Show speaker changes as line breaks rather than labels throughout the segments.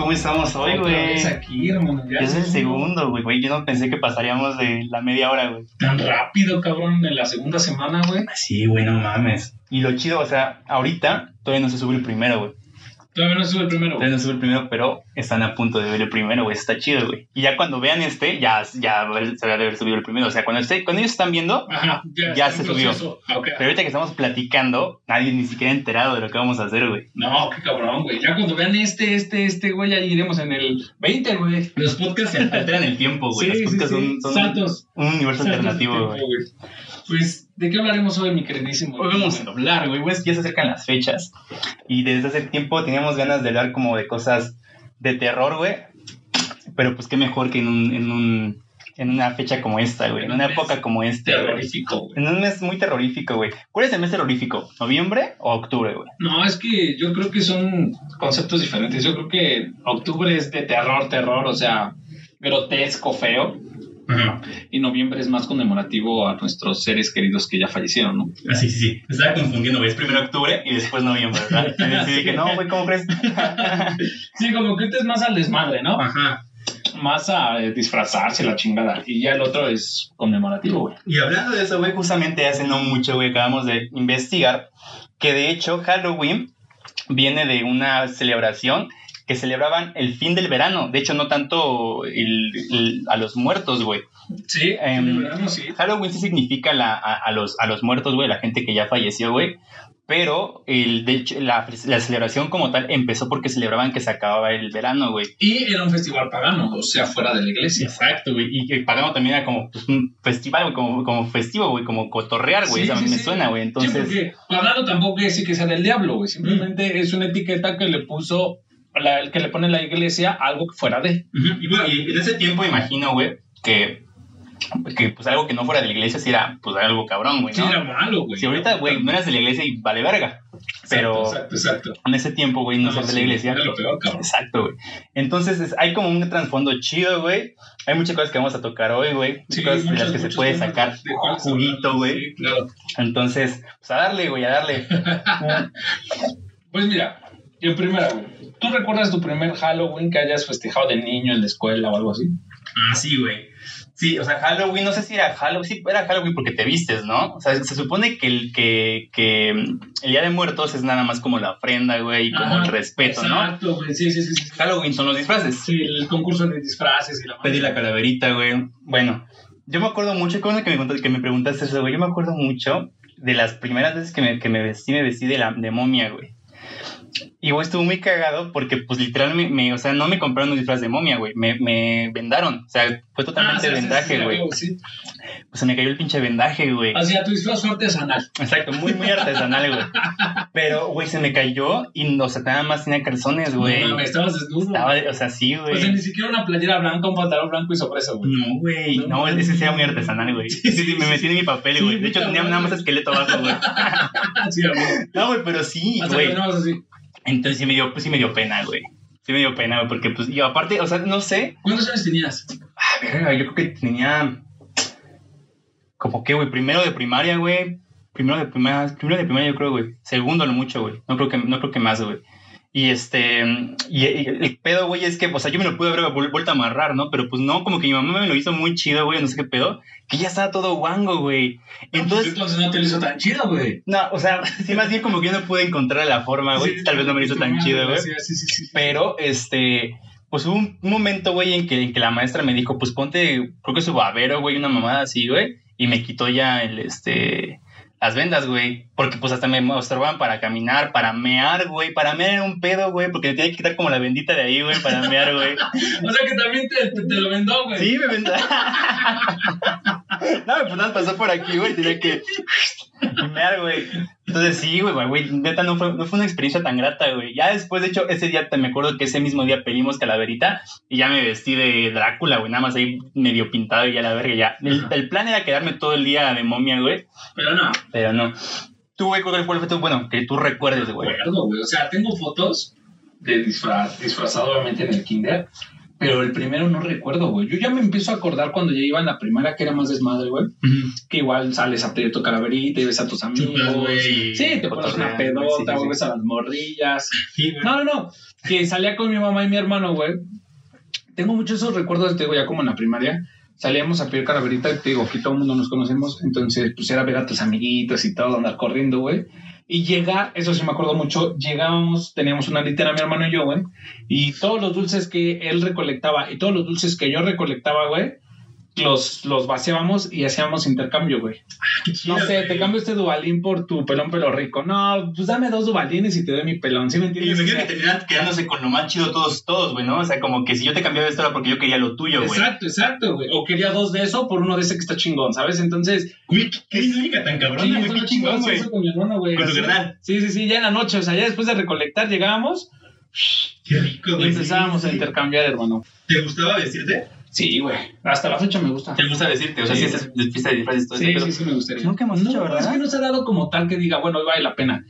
cómo estamos hoy, güey.
vez aquí, hermano. ya
Es el
segundo.
güey, güey. Yo no pensé que pasaríamos de la media hora, güey.
Tan rápido, cabrón, en la segunda semana, güey.
Sí, güey, no mames. Y lo chido, o sea, ahorita todavía no se sube el primero, güey.
Todavía no sube el primero.
Todavía no sube el primero, pero están a punto de ver el primero, güey. Está chido, güey. Y ya cuando vean este, ya, ya se va a haber subido el primero. O sea, cuando, esté, cuando ellos están viendo,
Ajá, ya,
se subió.
Ah,
pero ahorita que estamos platicando, nadie ni siquiera ha enterado de lo que vamos a hacer, güey.
No, qué cabrón, güey. Ya cuando vean este, este, este, güey, ya iremos en el 20, güey.
Los podcasts se alteran el tiempo, güey.
Sí,
Los podcasts
sí.
son, son un universo alternativo, güey.
Pues, ¿de qué hablaremos hoy, mi queridísimo?
Hoy vamos a hablar, güey, pues ya se acercan las fechas. Y desde hace tiempo teníamos ganas de hablar como de cosas de terror, güey. Pero pues qué mejor que en un, en un, en una fecha como esta, güey. En una época como esta.
Terrorífico, güey.
En un mes muy terrorífico, güey. ¿Cuál es el mes terrorífico? ¿Noviembre o octubre, güey?
No, es que yo creo que son conceptos diferentes. Yo creo que octubre es de terror, terror, o sea, grotesco, feo. Y noviembre es más conmemorativo a nuestros seres queridos que ya fallecieron, ¿no?
Ah, sí, sí, sí. Me estaba confundiendo, güey. Es primero octubre y después noviembre, ¿verdad? Y que no, güey, ¿cómo crees?
Sí, como que este es más al desmadre, ¿no?
Ajá.
Más a eh, disfrazarse la chingada. Y ya el otro es conmemorativo, güey.
Y hablando de eso, güey, justamente hace no mucho, güey, acabamos de investigar que de hecho Halloween viene de una celebración que celebraban el fin del verano. De hecho, no tanto el- el- a los muertos, güey.
Sí,
Em,
verano sí.
Halloween sí significa la- a, a los, a los muertos, güey, la gente que ya falleció, güey. Pero el, de hecho, la, la celebración como tal empezó porque celebraban que se acababa el verano, güey.
Y era un festival pagano, o sea, fuera de la iglesia.
Exacto, güey. Y que pagamos también era como pues, un festival, como, como festivo, güey, como cotorrear, güey.
Sí,
Eso a mí
sí,
me
sí.
suena, güey. Entonces,
Sí, porque pagano tampoco quiere decir que sea del diablo, güey. Simplemente es una etiqueta que le puso, la, el que le pone la iglesia algo que fuera de.
Y bueno, y en ese tiempo imagino, güey, que, que pues algo que no fuera de la iglesia sí era pues algo cabrón, güey,
Sí,
¿no?
era malo, güey.
Si ahorita, güey, no eras de la iglesia y vale verga. Pero
Exacto, exacto.
en ese tiempo, güey, no, ser de
sí,
la iglesia.
Era lo peor, cabrón.
Exacto, güey. Entonces es- hay como un trasfondo chido, güey. Hay muchas cosas que vamos a tocar hoy, güey. Muchas
Sí,
cosas de
muchos-
las que se puede sacar
de
juguito, güey.
Sí, claro.
Entonces, pues a darle, güey, a darle.
Pues mira, en primera, güey. ¿Tú recuerdas tu primer Halloween que hayas festejado de niño en la escuela o algo así?
Ah, sí, güey. Sí, o sea, Halloween, no sé si era Halloween, sí, era Halloween porque te vistes, ¿no? O sea, se supone que el, que, que mm, el Día de Muertos es nada más como la ofrenda, güey, y como el respeto, ¿no?
Exacto, güey. Sí, sí, sí.
Halloween son los disfraces.
Sí, el concurso de disfraces y la
Pedí la calaverita, güey. Bueno, yo me acuerdo mucho, cuando que me, contaste- que me preguntaste eso, güey, yo me acuerdo mucho de las primeras veces que me, que me vestí, me vestí de, la, de momia, güey. Y, güey, estuvo muy cagado porque, pues, literalmente, me, o sea, no me compraron un disfraz de momia, güey. Me, me vendaron. O sea, fue totalmente
Ah, sí,
vendaje, güey.
sí, sí.
Pues se me cayó el pinche vendaje, güey.
O sea, tu disfraz fue artesanal.
Exacto, muy, muy artesanal, güey. Pero, güey, se me cayó y, o sea, nada más tenía calzones, güey.
No mames, estabas desnudo.
Estaba, o sea, sí,
O sea,
güey.
ni siquiera una playera blanca, un pantalón blanco y sobre eso, güey.
No, güey.
No,
No, ese sí era muy artesanal, güey. Sí, sí, me metí en mi papel, güey. De hecho, tenía nada más
güey.
esqueleto abajo, güey.
sí, amigo.
No, güey, pero sí, güey. Entonces sí me dio, pues sí me dio pena, güey. Sí me dio pena, güey, porque pues, y aparte, o sea, no sé.
¿Cuántos años tenías?
Ah, verga, yo creo que tenía. Como que, güey, primero de primaria, güey. Primero de primaria, primero de primaria, yo creo, güey. Segundo, lo mucho, güey. No creo que, no creo que más, güey. Y este, y, y el pedo, güey, es que, o sea, yo me lo pude haber vuel- vuelto a amarrar, ¿no? Pero pues no, como que mi mamá me lo hizo muy chido, güey, no sé qué pedo, que ya estaba todo guango, güey. Entonces,
Entonces no te lo hizo tan chido, güey.
no, o sea, sí, más bien como que yo no pude encontrar la forma, güey.
Sí,
Tal vez no me lo hizo tan chido, güey.
Sí, sí, sí, sí.
Pero, este, pues hubo un, un momento, güey, en que, en que la maestra me dijo, pues ponte, creo que su babero, güey, una mamada así, güey. Y me quitó ya el, este, las vendas, güey. Porque pues hasta me mostraban para caminar, para mear, güey. Para mear era un pedo, güey. Porque me tenía que quitar como la bendita de ahí, güey, para mear, güey.
O sea que también te, te, te lo vendó, güey.
Sí, me vendó. no, pues nada, pasó por aquí, güey. Tenía que mear, güey. Entonces sí, güey, güey. Neta, no fue, no fue una experiencia tan grata, güey. Ya después, de hecho, ese día te me acuerdo que ese mismo día pedimos calaverita y ya me vestí de Drácula, güey. Nada más ahí medio pintado y ya la verga, ya. El, el plan era quedarme todo el día de momia, güey.
Pero no,
Pero no. Tú, güey, ¿cuál fue tu, bueno, que tú recuerdes, güey?
recuerdo, güey. O sea, tengo fotos de disfraz, disfrazado obviamente en el kinder. Pero el primero no recuerdo, güey. Yo ya me empiezo a acordar cuando ya iba en la primaria, que era más desmadre, güey. Que igual sales a pedir tu calaverita y ves a tus amigos.
Chupas, güey, y
sí, te pones una pedota,
sí, sí,
ves a las morrillas.
Sí.
No, no, no. Que salía con mi mamá y mi hermano, güey. Tengo muchos esos recuerdos, te digo, ya como en la primaria. Salíamos a pedir calaverita, te digo, aquí todo el mundo nos conocemos. Entonces, pues era ver a tus amiguitos y todo, andar corriendo, güey. Y llegar, eso sí me acuerdo mucho, llegábamos, teníamos una litera, mi hermano y yo, güey. Y todos los dulces que él recolectaba y todos los dulces que yo recolectaba, güey, los, los vaciábamos y hacíamos intercambio, güey.
Chido,
No sé,
güey.
te cambio este Dubalín por tu pelón pelo rico. No, pues dame dos Dubalines y te doy mi pelón, ¿sí me
Y
entiendes?
me
O
imagino
sea,
que terminan quedándose con lo más chido todos, todos, güey, ¿no? O sea, como que si yo te cambiaba esto era porque yo quería lo tuyo, güey.
Exacto, exacto, güey. O quería dos de eso por uno de ese que está chingón, ¿sabes? Entonces,
Güey, qué- dinámica tan cabrona,
sí,
güey.
qué chingón, güey.
con mi hermano, güey.
Con tu
Así.
carnal.
Sí, sí, sí, ya en la noche, o sea, ya después de recolectar llegábamos
Qué rico,
y
güey.
empezábamos
sí,
a intercambiar, hermano.
¿Te gustaba vestirte?
Sí, güey. Hasta la fecha me gusta.
¿Te gusta decirte? O sea,
Sí.
si es de fiesta de disfraces todo
Sí,
pedo.
sí, sí me gustaría.
Nunca hemos
no,
hecho, ¿verdad?
Es que no se ha dado como tal que diga, bueno, hoy vale la pena.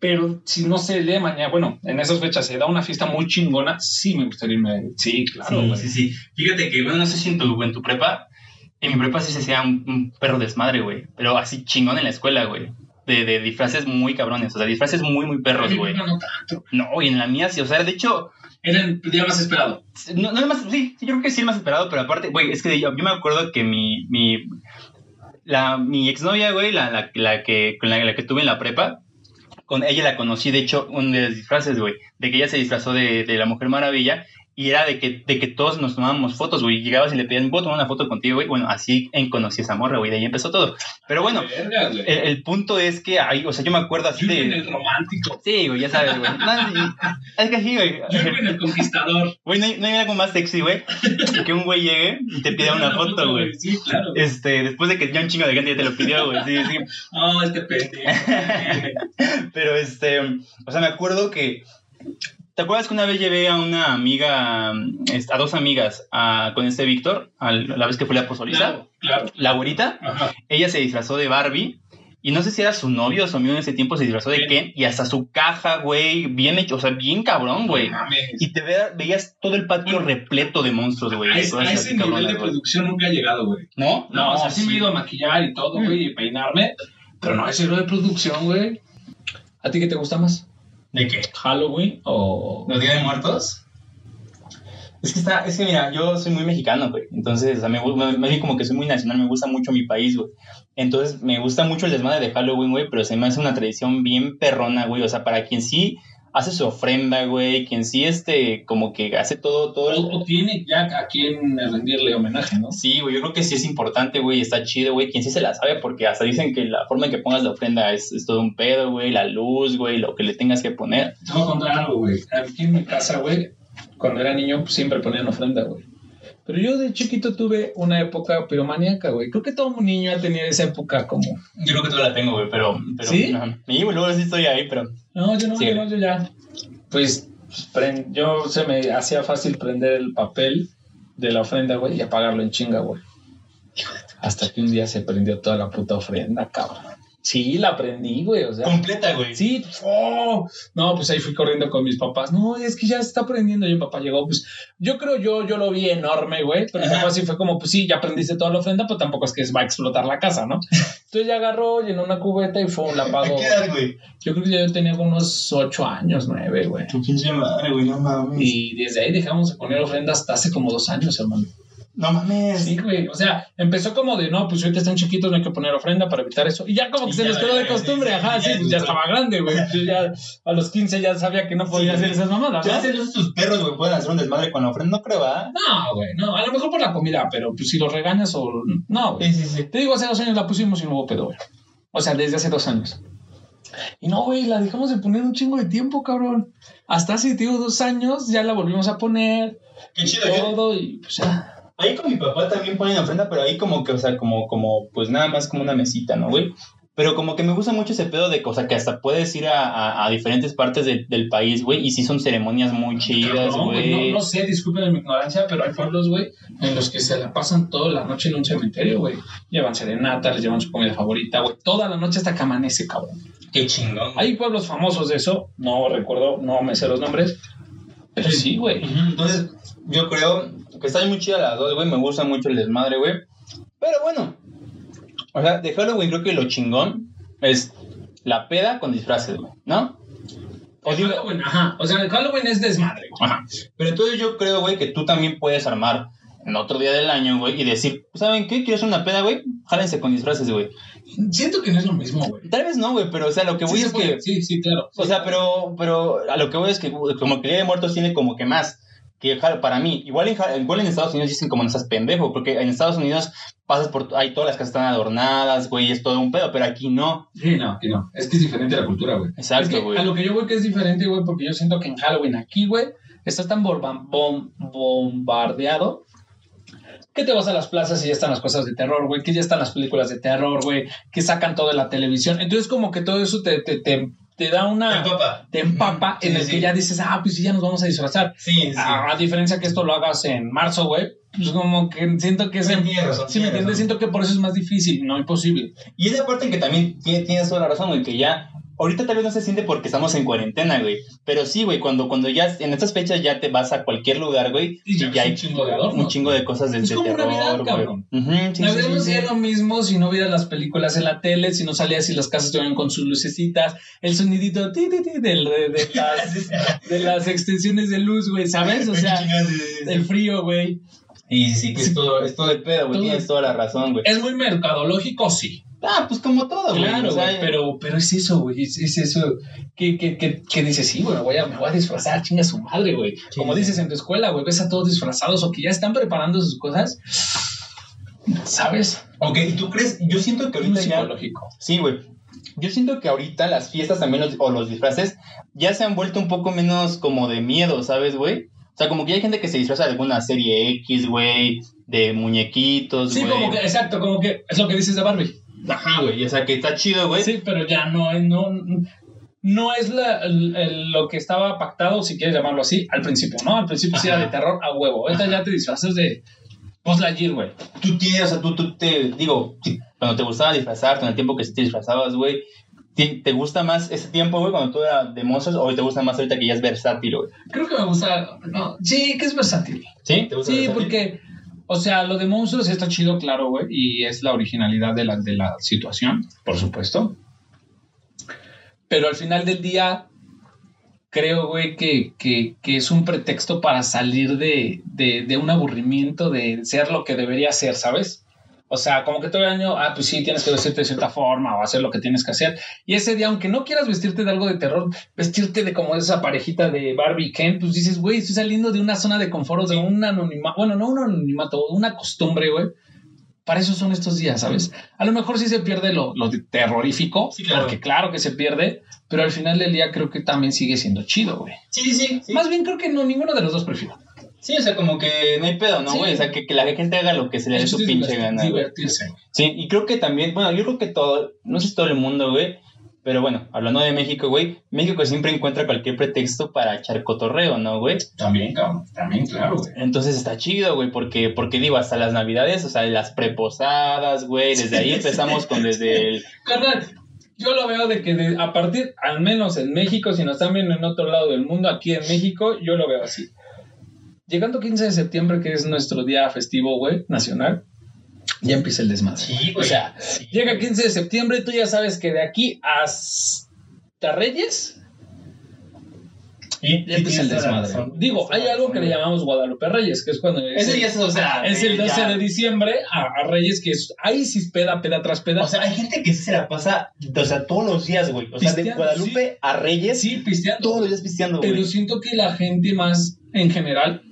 Pero si no día de mañana, bueno, en esas fechas se da una fiesta muy chingona, sí me gustaría irme. Sí, claro,
Sí, sí, sí. Fíjate que, bueno, no sé si en tu, en tu prepa, en mi prepa sí se hacía un, un perro desmadre, güey. Pero así chingón en la escuela, güey. De, de disfraces muy cabrones, o sea, disfraces muy, muy perros, güey.
No, no tanto.
No, y en la mía sí, o sea, de hecho,
Era el día más esperado.
no, no es más, sí, yo creo que sí es más esperado, pero aparte, güey, es que yo, yo me acuerdo que mi, mi, la, mi exnovia, güey, la, la, la que, con la, la que tuve en la prepa, con ella la conocí, de hecho, un de los disfraces, güey, de que ella se disfrazó de, de la Mujer Maravilla y era de que, de que todos nos tomábamos fotos, güey, llegabas y le pedían, ¿puedo tomar una foto contigo, güey? Bueno, así en conocí a esa morra, güey, de ahí empezó todo. Pero bueno,
Verga, güey.
el, el punto es que, ahí, o sea, yo me acuerdo así de...
el romántico.
Sí, güey, ya sabes, güey. No, es que sí, güey.
Yo en el conquistador.
Güey, no hay, no hay algo más sexy, güey, que un güey llegue y te pida una foto, güey.
Sí, claro.
Este, después de que ya un chingo de gente ya te lo pidió, güey. Sí, sí.
Oh, este pendejo.
Pero este, o sea, me acuerdo que. ¿Te acuerdas que una vez llevé a una amiga, este, a dos amigas, a- con este Víctor, a la vez que fue la pozoliza?
Claro, claro.
La güerita,
Ajá.
ella se disfrazó de Barbie. Y no sé si era su novio o su amigo en ese tiempo, se disfrazó de
Ken.
Ken. Y hasta su caja, güey, bien hecho, o sea, bien cabrón, güey.
No.
Y te ve- veías todo el patio repleto de monstruos, güey.
A
cosas
a ese nivel
cabronas,
de producción nunca he llegado, güey.
¿No?
No, o sea, sí, me he ido a maquillar y todo,
Mm.
güey, y peinarme. Pero no, ese nivel de producción, güey. ¿A ti qué te gusta más?
¿De qué?
¿Halloween o...?
¿Los Días de Muertos? Es que está, es que mira, yo soy muy mexicano, güey. Entonces, o sea, me, me- como que soy muy nacional, me gusta mucho mi país, güey. Entonces, me gusta mucho el desmadre de Halloween, güey, pero se me hace una tradición bien perrona, güey. O sea, para quien sí hace su ofrenda, güey, quien sí, este, como que hace todo, todo.
O, tiene ya a quien rendirle homenaje, ¿no?
Sí, güey, yo creo que sí es importante, güey, está chido, güey, quien sí se la sabe, porque hasta dicen que la forma en que pongas la ofrenda es, es todo un pedo, güey, la luz, güey, lo que le tengas que poner.
Te voy a contar algo, güey. Aquí en mi casa, güey, cuando era niño, pues, siempre ponían ofrenda, güey. Pero yo de chiquito tuve una época piromaníaca, güey. Creo que todo niño ha tenido esa época como...
Yo creo que todavía la tengo, güey, pero, pero...
¿Sí?
Sí, güey, luego sí estoy ahí, pero...
No, yo no,
Sí.
no, yo ya. Pues, pues, yo se me hacía fácil prender el papel de la ofrenda, güey, y apagarlo en chinga, güey. Hasta que un día se prendió toda la puta ofrenda, cabrón. Sí, la prendí, güey, o sea...
Completa, güey.
Sí, ¡oh! no, pues ahí fui corriendo con mis papás. No, es que ya se está prendiendo. Y mi papá llegó, pues yo creo yo, yo lo vi enorme, güey. Pero mi papá sí fue como, pues sí, ya prendiste toda la ofrenda, pero tampoco es que va a explotar la casa, ¿no? Entonces ya agarró, llenó una cubeta y fue, la
¿A
apagó.
qué edad, güey?
Yo creo que yo tenía como unos ocho años, nueve, güey.
Tu pinche madre, güey, no mames.
Y desde ahí dejamos de poner ofrenda hasta hace como dos años, hermano.
No mames.
Sí, güey. O sea, empezó como de, no, pues ahorita están chiquitos, no hay que poner ofrenda para evitar eso. Y ya como que
Y
se
ya,
les quedó de costumbre,
sí,
ajá,
sí,
sí,
ya
pues ya estaba grande, güey. Yo ya a los 15 ya sabía que no podía
Sí,
hacer
sí.
esas mamadas,
¿Ya
¿no?
hacen tus perros, güey, pueden hacer un desmadre con la ofrenda? No creo, ¿ah?
No, güey, no. A lo mejor por la comida, pero pues si los regañas o... No, güey.
sí, sí.
Te digo, hace dos años la pusimos y no hubo pedo, güey. O sea, desde hace dos años. Y no, güey, la dejamos de poner un chingo de tiempo, cabrón. Hasta hace, te digo, dos años ya la volvimos a poner.
Qué chido, yo-
Todo y pues ya.
Ahí con mi papá también ponen ofrenda, pero ahí como que, o sea, como, como, pues nada más como una mesita, ¿no, güey? Pero como que me gusta mucho ese pedo de cosa que hasta puedes ir a, a, a diferentes partes de- del país, güey, y sí son ceremonias muy chidas,
güey,
güey.
No, no sé, disculpen mi ignorancia, pero hay pueblos, güey, en los que se la pasan toda la noche en un cementerio, güey. Llevan serenata, les llevan su comida favorita, güey. Toda la noche hasta que amanece, cabrón.
Qué chingón.
Hay pueblos famosos de eso, no recuerdo, no me sé los nombres, Pero sí, güey.
Entonces, yo creo que están muy chidas las dos, güey. Me gusta mucho el desmadre, güey. Pero bueno, o sea, de Halloween creo que lo chingón es la peda con disfraces, güey, ¿no? O digo,
Halloween, ajá. O sea, el Halloween es desmadre, güey.
Ajá. Pero entonces yo creo, güey, que tú también puedes armar en otro día del año, güey, y decir, ¿saben qué? Quiero hacer una peda, güey. Jálense con disfraces, güey.
Siento que no es lo mismo, güey.
Tal vez no, güey, pero o sea, lo que voy
Sí,
es que.
Sí, sí, claro.
O sea, pero, pero a lo que voy es que como que el Día de Muertos tiene como que más que para mí. Igual en, igual en Estados Unidos dicen como no seas pendejo, porque en Estados Unidos pasas por, hay todas las casas están adornadas, güey, es todo un pedo, pero aquí no.
Sí, no, aquí no. Es que es diferente la cultura, güey.
Exacto,
Es que
güey.
A lo que yo voy que es diferente, güey, porque yo siento que en Halloween aquí, güey, estás tan bombardeado que te vas a las plazas y ya están las cosas de terror, güey, que ya están las películas de terror, güey, que sacan todo de la televisión. Entonces, como que todo eso te, te, te, te da una. Te empapa
Sí,
en el
sí.
que ya dices, ah, pues sí, ya nos vamos a disfrazar.
Sí, sí.
A, a diferencia que esto lo hagas en marzo, güey, pues como que siento que es en.
Razón,
Si me entiendes, siento que por eso es más difícil, no imposible.
Y esa parte en que también tiene- tienes toda la razón, güey, que ya. Ahorita tal vez no se siente porque estamos en cuarentena, güey. Pero sí, güey, cuando, cuando ya en estas fechas ya te vas a cualquier lugar, güey,
Y
y
ya
ya
ves
hay
un chingo de adornos,
un chingo de cosas de,
Es
de
como
terror,
Navidad,
güey.
cabrón.
Ujú, sí,
Navidad
sí,
no sería lo mismo si no vieras las películas en la tele, si no salías y las casas estuvieran con sus lucecitas, el sonidito ti, ti, ti, del- de, de las, de las extensiones de luz, güey, ¿sabes? O sea, el frío, güey.
Y sí, que es todo, es todo el pedo, güey. Tienes toda la razón, güey.
Es muy mercadológico, sí.
Ah, pues como todo, güey.
Claro,
o sea,
güey, pero, pero es eso, güey, es, es eso que, que, que, que dices, sí, güey, me voy a, me voy a disfrazar, chinga su madre, güey.
Sí,
Como dices en tu escuela, güey, ves a todos disfrazados o que ya están preparando sus cosas, ¿sabes?
Ok, ¿y tú crees? Yo siento que ahorita ya...
psicológico.
Sí, güey. Yo siento que ahorita las fiestas también los- o los disfraces ya se han vuelto un poco menos como de miedo, ¿sabes, güey? O sea, como que hay gente que se disfraza de alguna serie X, güey, de muñequitos,
Sí,
güey.
como que, exacto, como que es lo que dices de Barbie.
Ajá, güey, o sea, que está chido, güey.
Sí, pero ya no, es- no, no es la- lo que estaba pactado, si quieres llamarlo así, al principio, ¿no? Al principio sí era de
Ajá.
terror a huevo. Ahorita ya te disfrazas de Buzz Lightyear, güey.
Tú tienes, o sea, tú, tú te, digo, cuando te gustaba disfrazarte, en el tiempo que sí te disfrazabas, güey, ¿te, gusta más ese tiempo, güey, cuando tú eras de monstruos, o te gusta más ahorita que ya es versátil, güey?
Creo que me gusta. No, sí, que es versátil.
¿Sí? ¿Te gusta
Sí,
versátil?
porque, o sea, lo de monstruos está chido, claro, güey, y es la originalidad de la, de la situación, por supuesto. Pero al final del día, creo, güey, que, que, que es un pretexto para salir de, de, de un aburrimiento de ser lo que debería ser, ¿sabes? O sea, como que todo el año, ah, pues sí, tienes que vestirte de cierta forma o hacer lo que tienes que hacer. Y ese día, aunque no quieras vestirte de algo de terror, vestirte de como esa parejita de Barbie y Ken, pues dices, güey, estoy saliendo de una zona de confort, de un anonimato, bueno, no un anonimato, una costumbre, güey. Para eso son estos días, ¿sabes? A lo mejor sí se pierde lo, lo terrorífico,
Sí, claro.
porque claro que se pierde, pero al final del día creo que también sigue siendo chido, güey.
Sí, sí, sí.
Más bien creo que no, ninguno de los dos prefiero.
Sí, o sea, como que no hay pedo, ¿no,
Sí.
güey? O sea, que, que la gente haga lo que se le dé su pinche gana, güey.
divertirse. güey.
Sí, y creo que también, bueno, yo creo que todo, no sé si todo el mundo, güey, pero bueno, hablando de México, güey, México siempre encuentra cualquier pretexto para echar cotorreo, ¿no, güey?
También, cabrón, también, claro, güey.
Entonces está chido, güey, porque, porque digo, hasta las navidades, o sea, las preposadas, güey, desde ahí empezamos con desde el...
Carnal, yo lo veo de que de- a partir, al menos en México, si nos están viendo en otro lado del mundo, aquí en México, yo lo veo así. Llegando 15 de septiembre, que es nuestro día festivo, güey, nacional, ya empieza el desmadre.
Sí,
O sea,
Sí.
llega 15 de septiembre, tú ya sabes que de aquí hasta Reyes
Sí,
ya empieza el desmadre.
razón.
Digo, hay algo que le llamamos Guadalupe Reyes, que es cuando es,
Ese
el,
es, o sea...
es el
de-
12
ya-
de diciembre a, a Reyes, que es ahí sí es peda, peda tras peda.
O sea, hay gente que sí se la pasa, o sea, todos los días, güey. O sea, de
Pisteando,
Guadalupe a Reyes,
sí, pisteando.
todos los días pisteando, güey.
Pero siento que la gente más en general,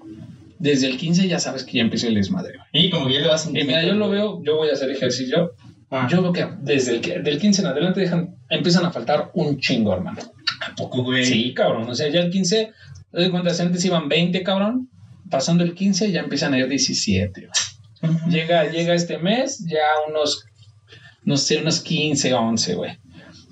desde el 15 ya sabes que ya empieza el desmadre.
Y como que ya le vas
Y mira, yo lo veo, yo voy a hacer ejercicio.
Ah.
Yo veo que desde el del 15 en adelante dejan, empiezan a faltar un chingo, hermano.
¿A poco, güey?
Sí, cabrón. O sea, ya el 15, te das cuenta, si antes iban 20, cabrón. Pasando el 15 ya empiezan a ir 17. güey. Llega, llega este mes, ya unos, no sé, unos 15, 11, güey.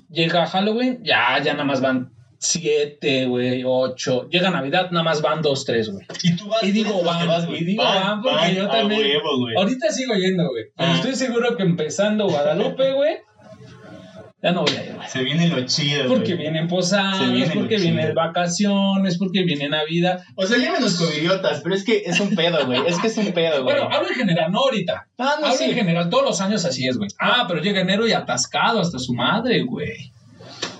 Llega Halloween, ya, ya nada más van 7, güey, 8. Llega Navidad, nada más van 2, 3, güey.
Y tú vas.
Y digo, van,
vas,
y digo, van, porque yo también-
huevo.
Ahorita sigo yendo, güey. Pero
Ah.
estoy seguro que empezando Guadalupe, güey, Ya no voy a ir, güey.
Se viene lo chido,
Porque vienen posadas,
viene
porque vienen vacaciones, porque viene Navidad.
O sea, llámenos covidiotas, pero es que es un pedo, güey. Es que es un pedo, güey.
Bueno, hablo en general, no ahorita.
Ah, no,
Hablo
sí.
en general, todos los años así es, güey. Ah, pero llega enero y atascado hasta su madre, güey.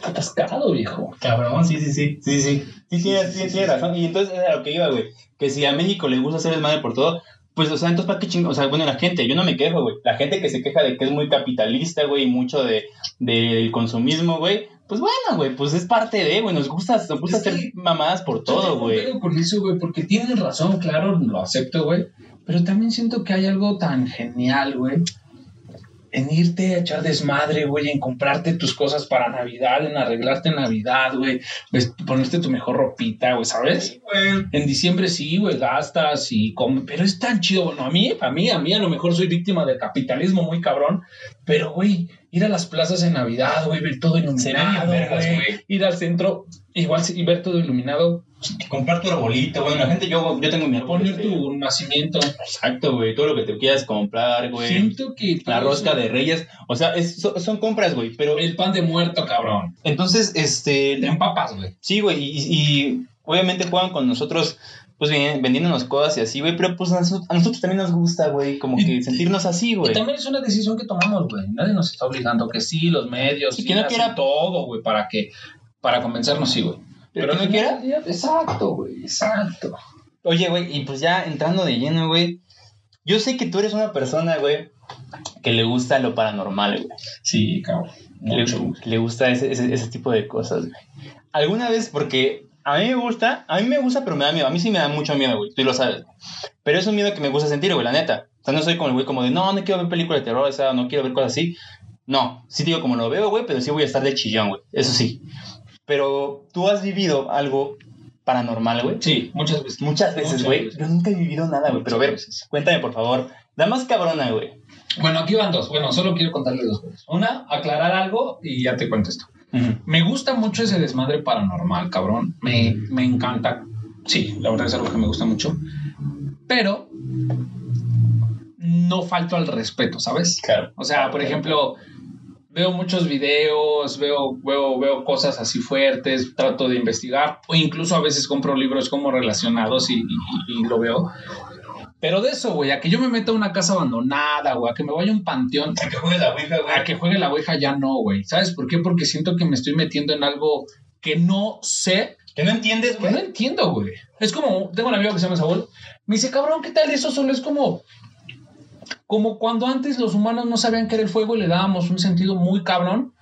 Atascado, viejo.
Cabrón, sí, sí, sí. Sí, sí. Sí, sí, tienes razón. Y entonces era lo que iba, güey. Que si a México le gusta hacer el madre por todo, pues, o sea, entonces, ¿para qué ching... O sea, bueno, la gente, yo no me quejo, güey. La gente que se queja de que es muy capitalista, güey, y mucho de, del consumismo, güey. Pues bueno, güey, pues es parte de, güey. Nos gusta, nos gusta
Es que-
hacer mamadas por
Yo
todo, güey.
pedo con eso, güey, porque tienen razón, claro, lo acepto, güey. Pero también siento que hay algo tan genial, güey. En irte a echar desmadre, güey, en comprarte tus cosas para Navidad, en arreglarte en Navidad, güey, ves- ponerte tu mejor ropita, güey, ¿sabes?
Güey.
En diciembre sí, güey, gastas y comes, pero es tan chido. Bueno, a mí, a mí, a mí a lo mejor soy víctima del capitalismo muy cabrón, pero, güey, ir a las plazas en Navidad, güey, ver todo iluminado,
vergas,
güey, ir al centro, igual sí, y ver todo iluminado,
Comprar tu arbolito, bueno, la gente, yo, yo tengo mi árbol.
poner tu nacimiento.
Exacto, güey. Todo lo que te quieras comprar, güey.
Siento que
La rosca de reyes. O sea, es- son, son compras, güey. Pero
el pan de muerto, cabrón.
entonces, este.
Te empapas, güey.
Sí, güey. Y, y obviamente juegan con nosotros, pues vendiéndonos cosas y así, güey. Pero pues a nosotros, a nosotros también nos gusta, güey. Como
Y-
que sentirnos así,
Y
güey.
también es una decisión que tomamos, güey. Nadie nos está obligando. Que sí, los medios.
Y
sí,
que no quiera-
todo, güey, para que. Para convencernos, sí, güey.
Pero no quiera.
Exacto, güey. Exacto.
Oye, güey, y pues ya entrando de lleno, güey. Yo sé que tú eres una persona, güey, que le gusta lo paranormal, güey.
Sí, cabrón.
le, gusta ese, ese, ese tipo de cosas, güey. Alguna vez, porque a mí me gusta, a mí me gusta, pero me da miedo. A mí sí me da mucho miedo, güey. Tú lo sabes. Pero es un miedo que me gusta sentir, güey, la neta. O sea, no soy como el güey como de, no, no quiero ver películas de terror, o sea, no quiero ver cosas así. No, sí digo como lo veo, güey, pero sí voy a estar de chillón, güey. Eso sí. Pero tú has vivido algo paranormal, güey.
Sí, muchas veces.
Muchas veces, güey. Yo nunca he vivido nada, güey. Pero a ver,
veces.
cuéntame, por favor. La más cabrona, güey.
Bueno, aquí van dos. Bueno, solo quiero contarles dos cosas. Una, aclarar algo y ya te cuento esto. Me gusta mucho ese desmadre paranormal, cabrón. Me, me encanta. Sí, la verdad es algo que me gusta mucho. Pero no falto al respeto, ¿sabes?
Claro.
O sea, por ejemplo, veo muchos videos, veo, veo, veo cosas así fuertes, trato de investigar, o incluso a veces compro libros como relacionados y, y- y lo veo. Pero de eso, güey, a que yo me meta a una casa abandonada, güey, a que me vaya a un panteón,
A que juegue la ouija, güey.
a que juegue la ouija ya no, güey. ¿Sabes por qué? Porque siento que me estoy metiendo en algo que no sé,
Que no entiendes,
que no
güey.
entiendo, güey. Es como, tengo un amigo que se llama Saúl, me dice, cabrón, ¿qué tal? Eso solo es como, como cuando antes los humanos no sabían qué era el fuego y le dábamos un sentido muy cabrón.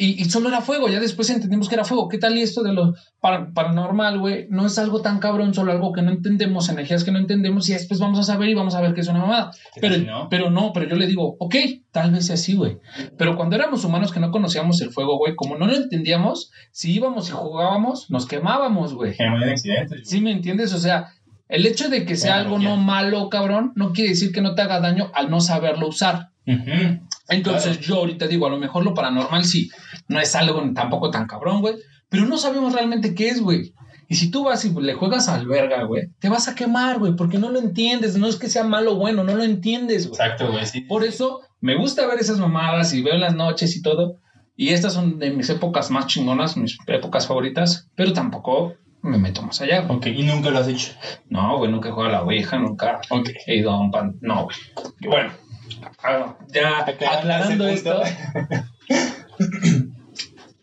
Y, y solo era fuego, ya después entendimos que era fuego. ¿Qué tal y esto de lo para- paranormal, güey? No es algo tan cabrón, solo algo que no entendemos, energías que no entendemos y después vamos a saber y vamos a ver que es una mamada. Pero
si no?
pero no, pero yo le digo, ok, tal vez sea así, güey. Pero cuando éramos humanos que no conocíamos el fuego, güey, como no lo entendíamos, si íbamos y jugábamos, nos quemábamos, güey. ¿Sí me entiendes? O sea, el hecho de que sea algo no malo, cabrón, no quiere decir que no te haga daño al no saberlo usar. Entonces yo ahorita digo, a lo mejor lo paranormal sí, no es algo tampoco tan cabrón, güey, pero no sabemos realmente qué es, güey. Y si tú vas y le juegas al verga, güey, te vas a quemar, güey, porque no lo entiendes. No es que sea malo o bueno, no lo entiendes, güey.
Exacto, güey. Sí.
Por eso me gusta ver esas mamadas y veo en las noches y todo. Y estas son de mis épocas más chingonas, mis épocas favoritas, pero tampoco me meto más allá. güey.
Ok, y nunca lo has hecho.
No, güey, nunca he jugado a la Ouija, nunca
Ok.
he ido a un pan. No, güey. Bueno, ah, ya
Aclarando
esto.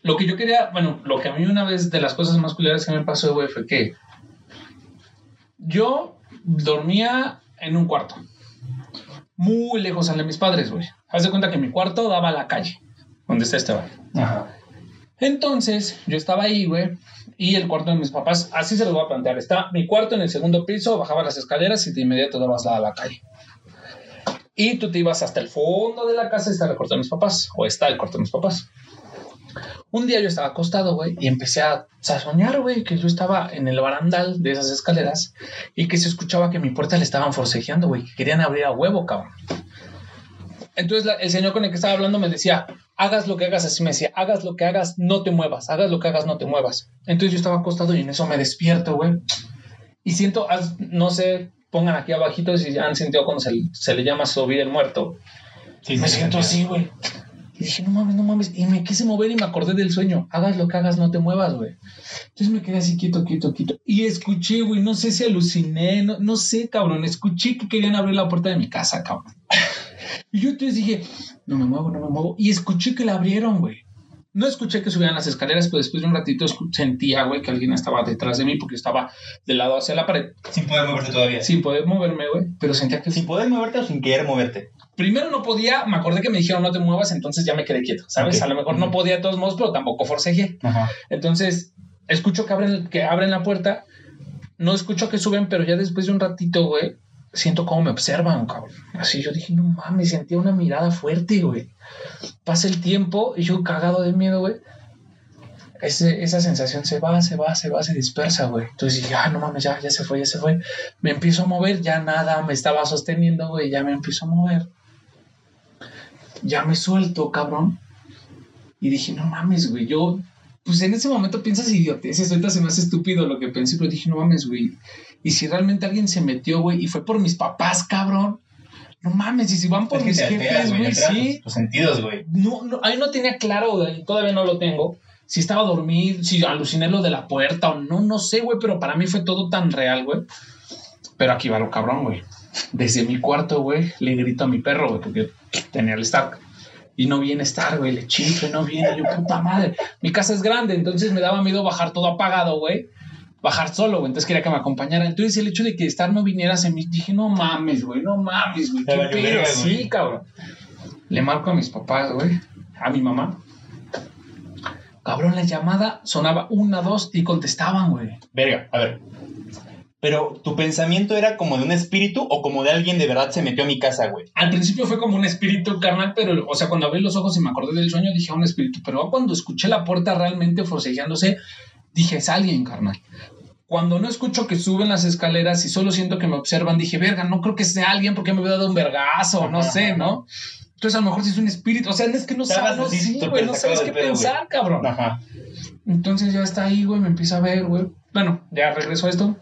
Lo que yo quería, bueno, lo que a mí una vez de las cosas más culeras que me pasó, güey, fue que yo dormía en un cuarto. Muy lejos de mis padres, güey. Haz de cuenta que mi cuarto daba a la calle, donde está Esteban.
Ajá.
Entonces, yo estaba ahí, güey, y el cuarto de mis papás, así se los voy a plantear. Está mi cuarto en el segundo piso, bajaba las escaleras y de inmediato dabas a la calle. Y tú te ibas hasta el fondo de la casa y está el cuarto de mis papás, o está el cuarto de mis papás. Un día yo estaba acostado, güey, y empecé a, a soñar, güey, que yo estaba en el barandal de esas escaleras y que se escuchaba que mi puerta le estaban forcejeando, güey, que querían abrir a huevo, cabrón. Entonces la- el señor con el que estaba hablando me decía, hagas lo que hagas, así me decía, hagas lo que hagas, no te muevas, hagas lo que hagas, no te muevas. Entonces yo estaba acostado y en eso me despierto, güey. Y siento, no sé, pongan aquí abajito si han sentido cuando se, se le llama subir el muerto.
Sí,
me
sí,
siento
sí.
así, güey. Y dije, no mames, no mames. Y me quise mover y me acordé del sueño. Hagas lo que hagas, no te muevas, güey. Entonces me quedé así quieto, quieto, quieto. Y escuché, güey, no sé si aluciné, no, no sé, cabrón. Escuché que querían abrir la puerta de mi casa, cabrón. Y yo entonces dije, no me muevo, no me muevo. Y escuché que la abrieron, güey. No escuché que subían las escaleras, pero después de un ratito sentía, güey, que alguien estaba detrás de mí porque estaba del lado hacia la pared.
Sin poder moverte todavía.
Sin poder moverme, güey. Pero sentía que
Sin poder moverte o sin querer moverte.
primero no podía, me acordé que me dijeron no te muevas, entonces ya me quedé quieto, ¿sabes? A lo mejor no podía de todos modos, pero tampoco forcejeé. Entonces, escucho que abren, que abren la puerta, no escucho que suben, pero ya después de un ratito, güey, siento cómo me observan, cabrón. Así yo dije, no mames, sentía una mirada fuerte, güey. Pasa el tiempo y yo cagado de miedo, güey. Ese- esa sensación se va, se va, se va, se dispersa, güey. Entonces dije, ah, no mames, ya, ya se fue, ya se fue. Me empiezo a mover, ya nada me estaba sosteniendo, güey, ya me empiezo a mover. Ya me suelto, cabrón. Y dije, no mames, güey, yo, pues en ese momento piensas idioteces, ahorita se me hace estúpido lo que pensé, pero dije, no mames, güey. Y si realmente alguien se metió, güey, y fue por mis papás, cabrón. No mames, y si van por
Es
mis jefes,
güey.
sí.
tus- sentidos, güey.
No, no, ahí no tenía claro, güey, todavía no lo tengo. Si estaba dormido, si aluciné lo de la puerta o no, no sé, güey, pero para mí fue todo tan real, güey. Pero aquí va lo cabrón, güey. Desde mi cuarto, güey, le grito a mi perro, güey, porque tenía el Stark. Y no viene Stark, güey, le chifre, no viene. Yo, puta madre. Mi casa es grande, entonces me daba miedo bajar todo apagado, güey. Bajar solo, güey, entonces quería que me acompañara. Entonces el hecho de que Star no viniera se me dije, no mames, güey, no mames, güey, qué pedo. Sí, cabrón. Le marco a mis papás, güey, a mi mamá. Cabrón, la llamada sonaba una, dos y contestaban, güey.
Verga, a ver. Pero tu pensamiento era como de un espíritu o como de alguien de verdad se metió a mi casa, güey.
Al principio fue como un espíritu carnal, pero, o sea, cuando abrí los ojos y me acordé del sueño, dije "Ah, un espíritu. Pero cuando escuché la puerta realmente forcejeándose, dije, es alguien, carnal. Cuando no escucho que suben las escaleras y solo siento que me observan, dije, verga, no creo que sea alguien porque me hubiera dado un vergazo, no sé. ¿no? Entonces a lo mejor si es un espíritu, o sea, es que no sabes, no, sí, güey, no sabes qué
pedo,
pensar, cabrón.
Ajá.
Entonces ya está ahí, güey, me empieza a ver, güey. Bueno, ya regreso a esto.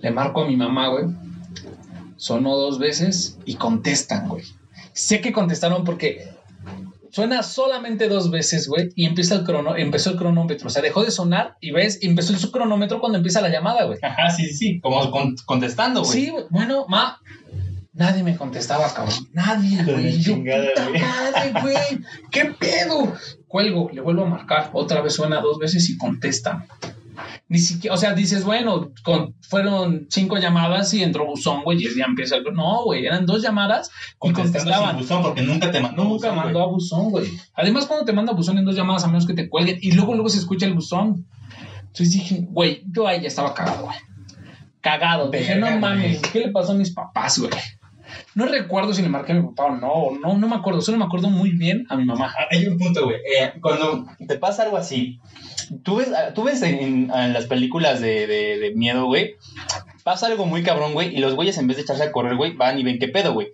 Le marco a mi mamá, güey. Sonó dos veces y contestan, güey. Sé que contestaron porque suena solamente dos veces, güey, y empieza el crono, empezó el cronómetro. O sea, dejó de sonar y ves, empezó su cronómetro cuando empieza la llamada, güey.
Ajá, sí, sí. Como con- contestando, güey.
Sí, güey. Bueno, ma. Nadie me contestaba, cabrón. Nadie, güey. Yo,
chingada,
puta
güey.
madre, güey. ¿Qué pedo? Cuelgo, le vuelvo a marcar. Otra vez suena dos veces y contestan. Ni siquiera, o sea, dices, bueno, con, fueron cinco llamadas y entró buzón, güey, y ya empieza el. No, güey, eran dos llamadas y contestaban.
buzón porque nunca te mandó
Nunca
buzón,
mandó a buzón, güey. Además, cuando te manda buzón en dos llamadas, a menos que te cuelguen, y luego, luego se escucha el buzón. Entonces dije, güey, yo ahí ya estaba cagado, güey. Cagado. Dije, no mames. ¿qué le pasó a mis papás, güey? No recuerdo si le marqué a mi papá o no, no, no me acuerdo, solo me acuerdo muy bien a mi mamá.
Ah, Hay un punto, güey. Eh,
Cuando te pasa algo así, tú ves, tú ves en, en las películas de, de- de miedo, güey, pasa algo muy cabrón, güey, y los güeyes en vez de echarse a correr, güey, van y ven qué pedo, güey.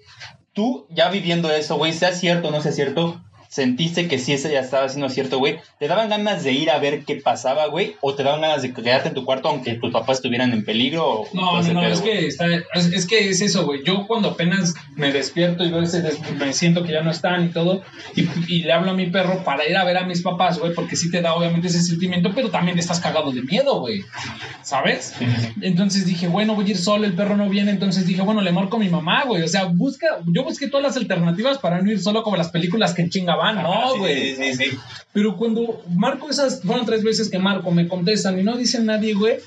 Tú ya viviendo eso, güey, sea cierto o no sea cierto, sentiste que sí, ese ya estaba siendo cierto, güey, ¿te daban ganas de ir a ver qué pasaba, güey? ¿O te daban ganas de quedarte en tu cuarto aunque tus papás estuvieran en peligro? O
No, no, no,
pedo,
es que, está, es, es que es eso, güey. Yo cuando apenas me despierto y veo ese des- me siento que ya no están y todo, y, y le hablo a mi perro para ir a ver a mis papás, güey, porque sí te da obviamente ese sentimiento, pero también estás cagado de miedo, güey. ¿Sabes? Entonces dije, bueno, voy a ir solo, el perro no viene, entonces dije, bueno, le marco a mi mamá, güey. O sea, busca, yo busqué todas las alternativas para no ir solo como las películas que en chinga van, no, güey.
Sí, sí, sí.
Pero cuando marco esas, fueron tres veces que marco, me contestan y no dicen nadie, güey.